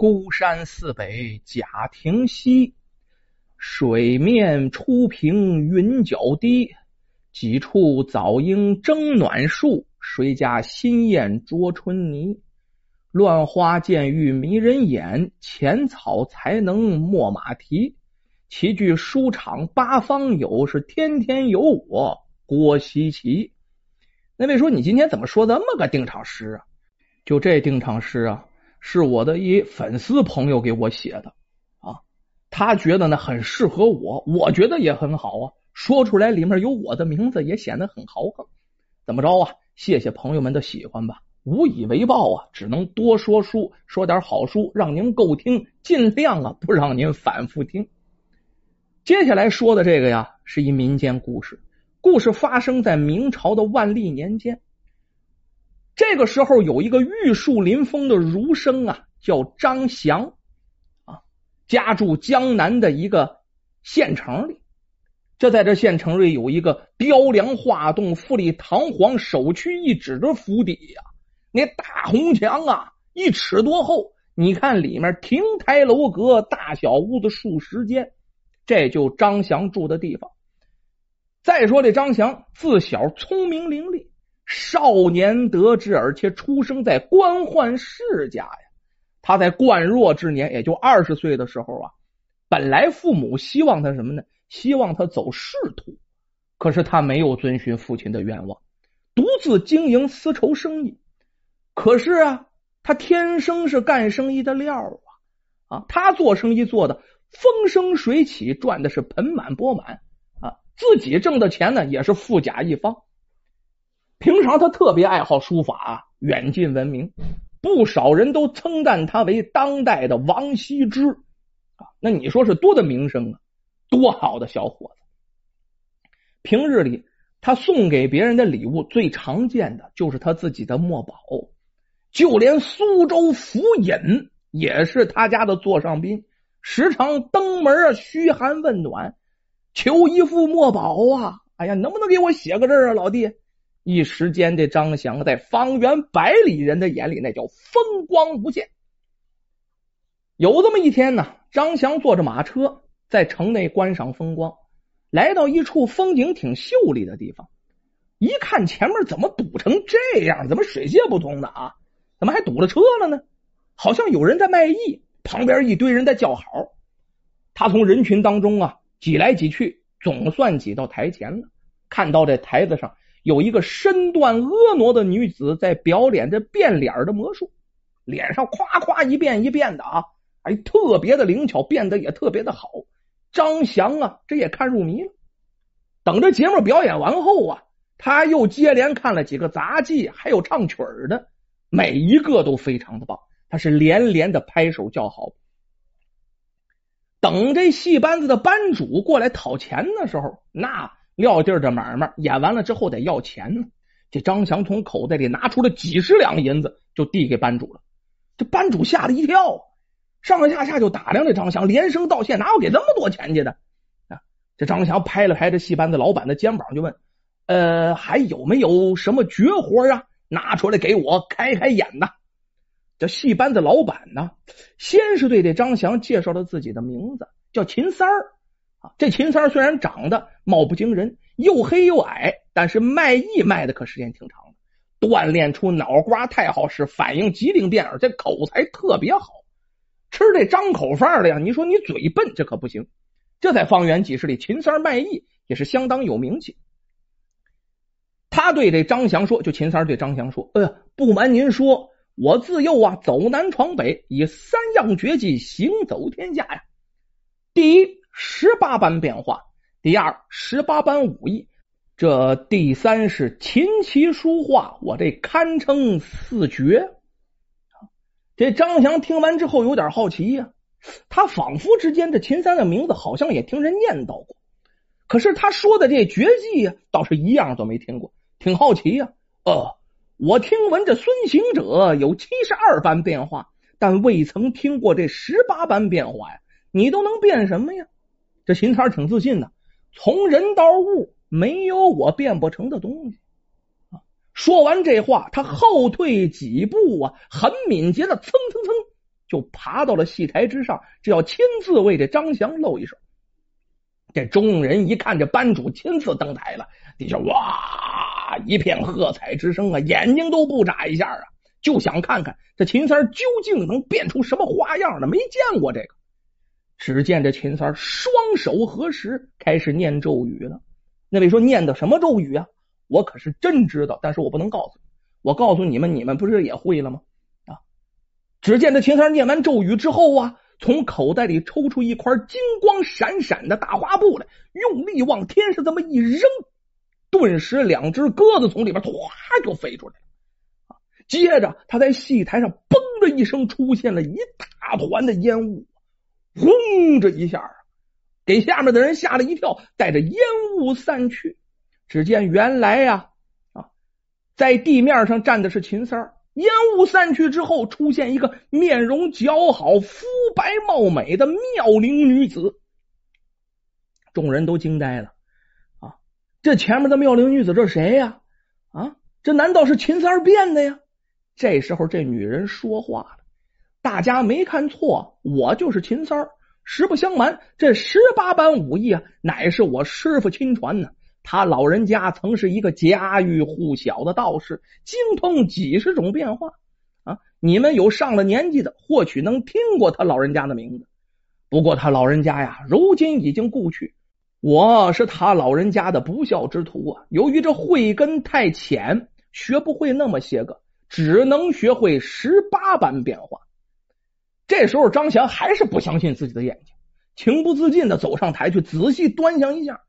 孤山寺北贾亭西，水面初平云脚低。几处早莺争暖树，谁家新燕啄春泥？乱花渐欲迷人眼，浅草才能没马蹄。齐聚书场八方友，是天天有我郭西奇。那位说你今天怎么说这么个定场诗啊？就这定场诗啊，是我的一粉丝朋友给我写的啊。他觉得呢很适合我，我觉得也很好啊。说出来里面有我的名字，也显得很豪横。怎么着啊？谢谢朋友们的喜欢吧，无以为报啊，只能多说书，说点好书，让您够听，尽量啊不让您反复听。接下来说的这个呀，是一民间故事。故事发生在明朝的万历年间。这个时候，有一个玉树临风的儒生啊，叫张祥啊，家住江南的一个县城里。这在这县城里有一个雕梁画栋、富丽堂皇、首屈一指的府邸呀，那大红墙啊，一尺多厚。你看里面亭台楼阁，大小屋子数十间。这就张祥住的地方。再说这张祥自小聪明伶俐，少年得志，而且出生在官宦世家呀。他在冠弱之年，也就二十岁的时候啊，本来父母希望他什么呢？希望他走仕途，可是他没有遵循父亲的愿望，独自经营丝绸生意。可是啊，他天生是干生意的料啊！啊，他做生意做的。风生水起，赚的是盆满钵满啊！自己挣的钱呢，也是富甲一方。平常他特别爱好书法，远近闻名，不少人都称赞他为当代的王羲之啊！那你说是多的名声啊？多好的小伙子！平日里他送给别人的礼物最常见的就是他自己的墨宝，就连苏州府尹也是他家的座上宾。时常登门啊，嘘寒问暖，求一副墨宝啊！哎呀，能不能给我写个字啊，老弟？一时间，这张祥在方圆百里人的眼里，那叫风光无限。有这么一天呢，张祥坐着马车在城内观赏风光，来到一处风景挺秀丽的地方，一看前面怎么堵成这样？怎么水泄不通的啊？怎么还堵了车了呢？好像有人在卖艺。旁边一堆人在叫好，他从人群当中啊挤来挤去，总算挤到台前了。看到这台子上有一个身段婀娜的女子在表演着变脸的魔术，脸上夸夸一变一变的啊，哎，特别的灵巧，变得也特别的好。张翔啊，这也看入迷了。等着节目表演完后啊，他又接连看了几个杂技，还有唱曲儿的，每一个都非常的棒。他是连连的拍手叫好，等这戏班子的班主过来讨钱的时候，那撂地儿的买卖演完了之后得要钱呢。这张翔从口袋里拿出了几十两银子，就递给班主了。这班主吓了一跳，上上下下就打量这张翔，连声道谢：“哪有给这么多钱去的？”啊！这张翔拍了拍这戏班子老板的肩膀，就问：“呃，还有没有什么绝活啊？拿出来给我开开眼呐！”这戏班子老板呢，先是对这张翔介绍了自己的名字，叫秦三儿啊。这秦三虽然长得貌不惊人，又黑又矮，但是卖艺卖的可时间挺长的，锻炼出脑瓜太好使，反应机灵变，而且口才特别好。吃这张口饭的呀，你说你嘴笨，这可不行。这在方圆几十里，秦三卖艺也是相当有名气。他对这张翔说：“就秦三对张翔说，呃，不瞒您说。”我自幼啊走南闯北，以三样绝技行走天下呀。第一，十八般变化；第二，十八般武艺；这第三是琴棋书画，我这堪称四绝。这张翔听完之后有点好奇呀，他仿佛之间这秦三的名字好像也听人念叨过，可是他说的这绝技呀，倒是一样都没听过，挺好奇呀。呃。我听闻这孙行者有七十二般变化，但未曾听过这十八般变化呀！你都能变什么呀？这秦三挺自信的，从人到物没有我变不成的东西！说完这话，他后退几步啊，很敏捷的蹭蹭蹭就爬到了戏台之上，只要亲自为这张翔露一手。这众人一看这班主亲自登台了，底下哇一片喝彩之声啊，眼睛都不眨一下啊，就想看看这秦三究竟能变出什么花样呢。没见过这个。只见这秦三双手合十，开始念咒语了。那位说念的什么咒语啊？我可是真知道，但是我不能告诉你。我告诉你们，你们不是也会了吗？啊！只见这秦三念完咒语之后啊。从口袋里抽出一块金光闪闪的大花布来，用力往天上这么一扔，顿时两只鸽子从里边唰就飞出来了。接着他在戏台上嘣的一声出现了一大团的烟雾，轰这一下给下面的人吓了一跳。带着烟雾散去，只见原来呀啊，在地面上站的是秦三。烟雾散去之后，出现一个面容姣好、肤白貌美的妙龄女子，众人都惊呆了。啊，这前面的妙龄女子，这谁呀？啊，这难道是秦三变的呀？这时候，这女人说话了：“大家没看错，我就是秦三儿实不相瞒，这十八般武艺啊，乃是我师傅亲传呢。”他老人家曾是一个家喻户晓的道士，精通几十种变化啊！你们有上了年纪的，或许能听过他老人家的名字。不过他老人家呀，如今已经故去。我是他老人家的不孝之徒啊！由于这慧根太浅，学不会那么些个，只能学会十八般变化。这时候，张翔还是不相信自己的眼睛，情不自禁的走上台去，仔细端详一下。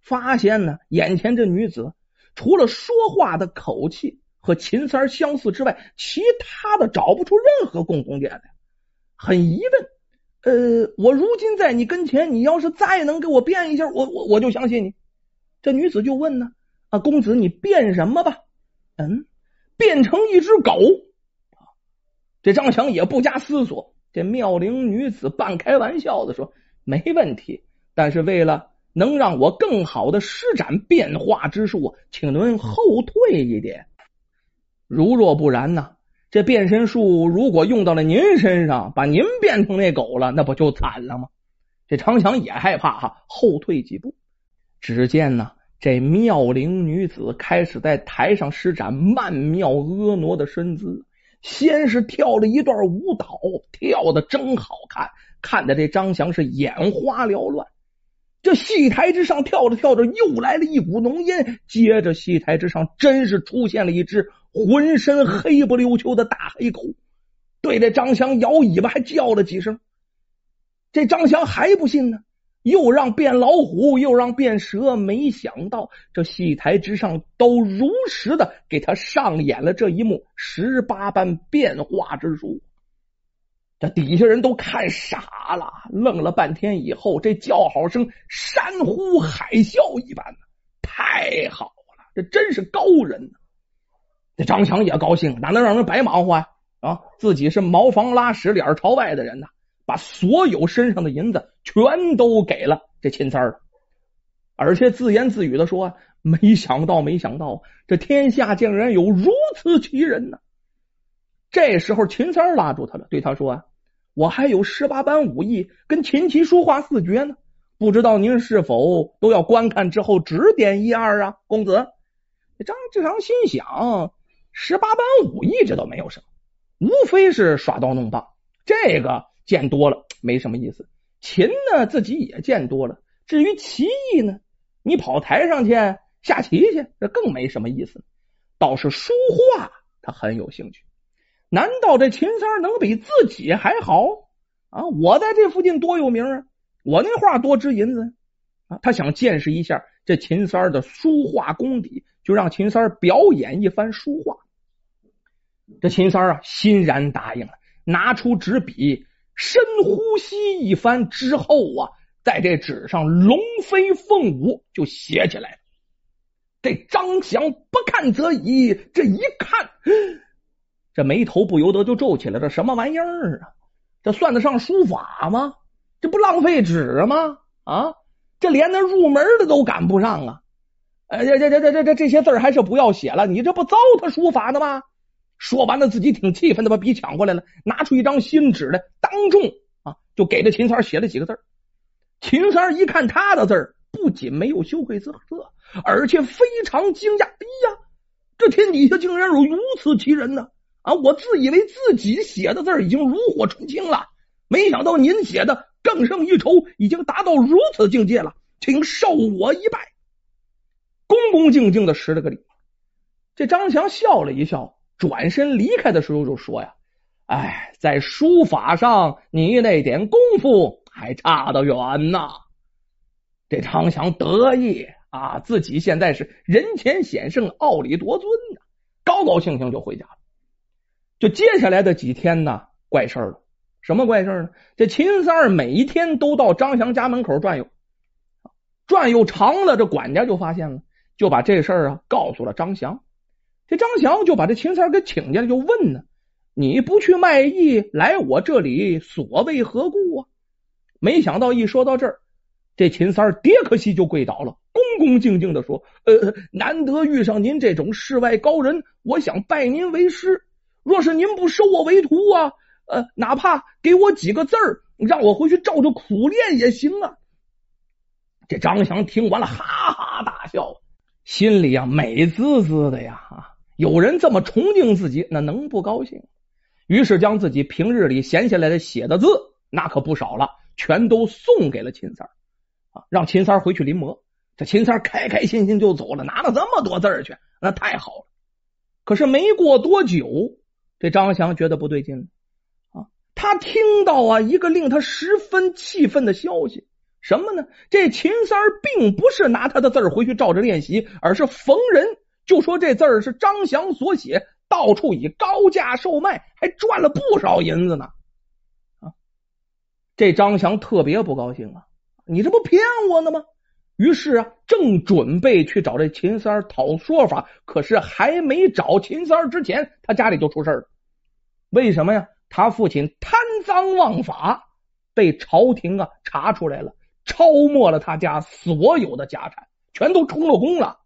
发现呢，眼前这女子除了说话的口气和秦三相似之外，其他的找不出任何共同点来。很疑问，呃，我如今在你跟前，你要是再能给我变一下，我我我就相信你。这女子就问呢，啊，公子你变什么吧？嗯，变成一只狗。这张强也不加思索，这妙龄女子半开玩笑的说：“没问题，但是为了。”能让我更好的施展变化之术，请您后退一点。如若不然呢？这变身术如果用到了您身上，把您变成那狗了，那不就惨了吗？这常强也害怕哈，后退几步。只见呢，这妙龄女子开始在台上施展曼妙婀娜的身姿，先是跳了一段舞蹈，跳的真好看，看的这张翔是眼花缭乱。这戏台之上跳着跳着，又来了一股浓烟。接着，戏台之上真是出现了一只浑身黑不溜秋的大黑狗，对着张翔摇尾巴，还叫了几声。这张翔还不信呢，又让变老虎，又让变蛇。没想到这戏台之上都如实的给他上演了这一幕十八般变化之术。这底下人都看傻了，愣了半天以后，这叫好声山呼海啸一般，太好了，这真是高人。这张强也高兴，哪能让人白忙活呀？啊，自己是茅房拉屎脸朝外的人呢，把所有身上的银子全都给了这秦三儿，而且自言自语的说：“没想到，没想到，这天下竟然有如此奇人呢。”这时候，秦三儿拉住他了，对他说。啊我还有十八般武艺跟琴棋书画四绝呢，不知道您是否都要观看之后指点一二啊，公子？张志长心想：十八般武艺这倒没有什么，无非是耍刀弄棒，这个见多了没什么意思。琴呢，自己也见多了。至于棋艺呢，你跑台上去下棋去，这更没什么意思。倒是书画，他很有兴趣。难道这秦三能比自己还好啊？我在这附近多有名啊！我那画多值银子啊！他想见识一下这秦三的书画功底，就让秦三表演一番书画。这秦三啊，欣然答应了，拿出纸笔，深呼吸一番之后啊，在这纸上龙飞凤舞，就写起来。这张翔不看则已，这一看。这眉头不由得就皱起来，这什么玩意儿啊？这算得上书法吗？这不浪费纸吗？啊，这连那入门的都赶不上啊！哎，这这这这这这这些字还是不要写了，你这不糟蹋书法的吗？说完了，自己挺气愤的，把笔抢过来了，拿出一张新纸来，当众啊就给这秦三写了几个字秦三一看他的字，不仅没有羞愧自色，而且非常惊讶。哎呀，这天底下竟然有如此奇人呢！啊，我自以为自己写的字已经炉火纯青了，没想到您写的更胜一筹，已经达到如此境界了，请受我一拜。恭恭敬敬的施了个礼。这张强笑了一笑。转身离开的时候就说呀：“哎，在书法上你那点功夫还差得远呐。”这张翔得意啊，自己现在是人前显圣，傲里夺尊呢，高高兴兴就回家了。就接下来的几天呢，怪事了。什么怪事呢？这秦三儿每一天都到张翔家门口转悠，转悠长了，这管家就发现了，就把这事儿啊告诉了张翔。这张祥就把这秦三给请进来，就问呢：“你不去卖艺，来我这里所为何故啊？”没想到一说到这儿，这秦三跌可惜就跪倒了，恭恭敬敬的说：“呃，难得遇上您这种世外高人，我想拜您为师。若是您不收我为徒啊，呃，哪怕给我几个字儿，让我回去照着苦练也行啊。”这张祥听完了，哈哈大笑，心里呀美滋滋的呀。有人这么崇敬自己，那能不高兴？于是将自己平日里闲下来的写的字，那可不少了，全都送给了秦三啊，让秦三回去临摹。这秦三开开心心就走了，拿了这么多字去，那太好了。可是没过多久，这张翔觉得不对劲了啊，他听到啊一个令他十分气愤的消息，什么呢？这秦三并不是拿他的字回去照着练习，而是逢人。就说这字儿是张翔所写，到处以高价售卖，还赚了不少银子呢。啊，这张翔特别不高兴啊！你这不骗我呢吗？于是啊，正准备去找这秦三讨说法，可是还没找秦三之前，他家里就出事了。为什么呀？他父亲贪赃枉法，被朝廷啊查出来了，抄没了他家所有的家产，全都充了公了。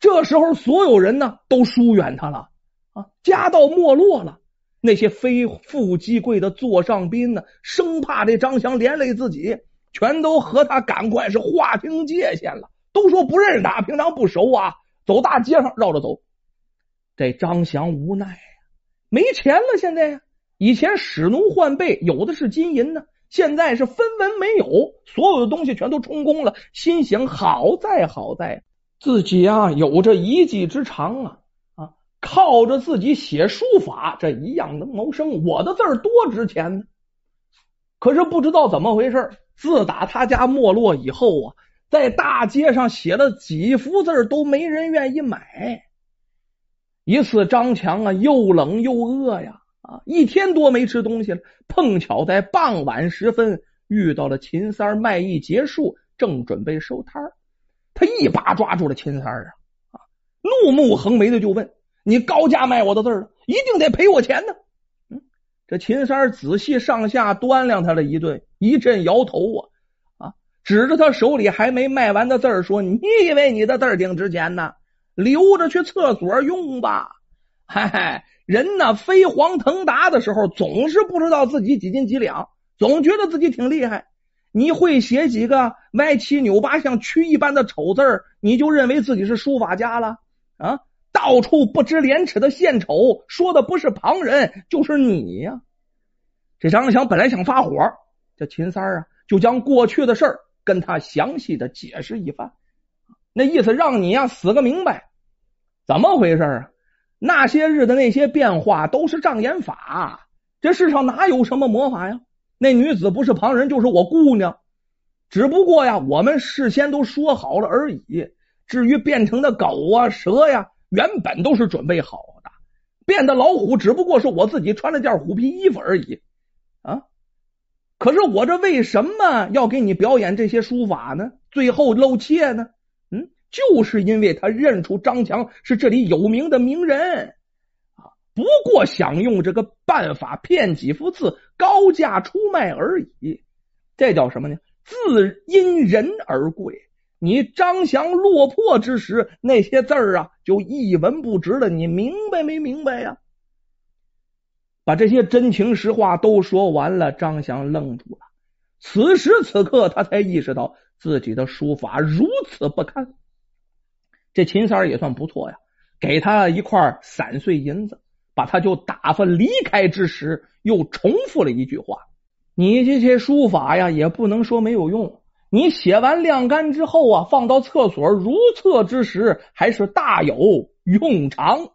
这时候，所有人呢都疏远他了啊，家道没落了。那些非富即贵的座上宾呢，生怕这张翔连累自己，全都和他赶快是划清界限了。都说不认识他，平常不熟啊，走大街上绕着走。这张翔无奈呀，没钱了。现在以前使奴换贝，有的是金银呢，现在是分文没有，所有的东西全都充公了。心想：好在好在。自己啊，有着一技之长啊啊，靠着自己写书法，这一样能谋生。我的字儿多值钱呢！可是不知道怎么回事，自打他家没落以后啊，在大街上写了几幅字都没人愿意买。一次，张强啊，又冷又饿呀啊，一天多没吃东西了。碰巧在傍晚时分遇到了秦三卖艺结束，正准备收摊儿。他一把抓住了秦三啊啊！怒目横眉的就问：“你高价卖我的字了，一定得赔我钱呢？”嗯，这秦三儿仔细上下端量他了一顿，一阵摇头啊啊！指着他手里还没卖完的字儿说：“你以为你的字儿挺值钱呢？留着去厕所用吧。”嗨嗨，人呢飞黄腾达的时候，总是不知道自己几斤几两，总觉得自己挺厉害。你会写几个歪七扭八像蛆一般的丑字儿，你就认为自己是书法家了啊？到处不知廉耻的献丑，说的不是旁人就是你呀！这张翔本来想发火，这秦三啊就将过去的事儿跟他详细的解释一番，那意思让你呀死个明白，怎么回事啊？那些日的那些变化都是障眼法，这世上哪有什么魔法呀？那女子不是旁人，就是我姑娘。只不过呀，我们事先都说好了而已。至于变成的狗啊、蛇呀，原本都是准备好的。变的老虎，只不过是我自己穿了件虎皮衣服而已啊。可是我这为什么要给你表演这些书法呢？最后露怯呢？嗯，就是因为他认出张强是这里有名的名人。不过想用这个办法骗几幅字，高价出卖而已。这叫什么呢？字因人而贵。你张翔落魄之时，那些字儿啊，就一文不值了。你明白没明白呀？把这些真情实话都说完了，张翔愣住了。此时此刻，他才意识到自己的书法如此不堪。这秦三也算不错呀，给他一块散碎银子，把他就打发离开之时，又重复了一句话：“你这些书法呀，也不能说没有用。你写完晾干之后啊，放到厕所如厕之时，还是大有用场。”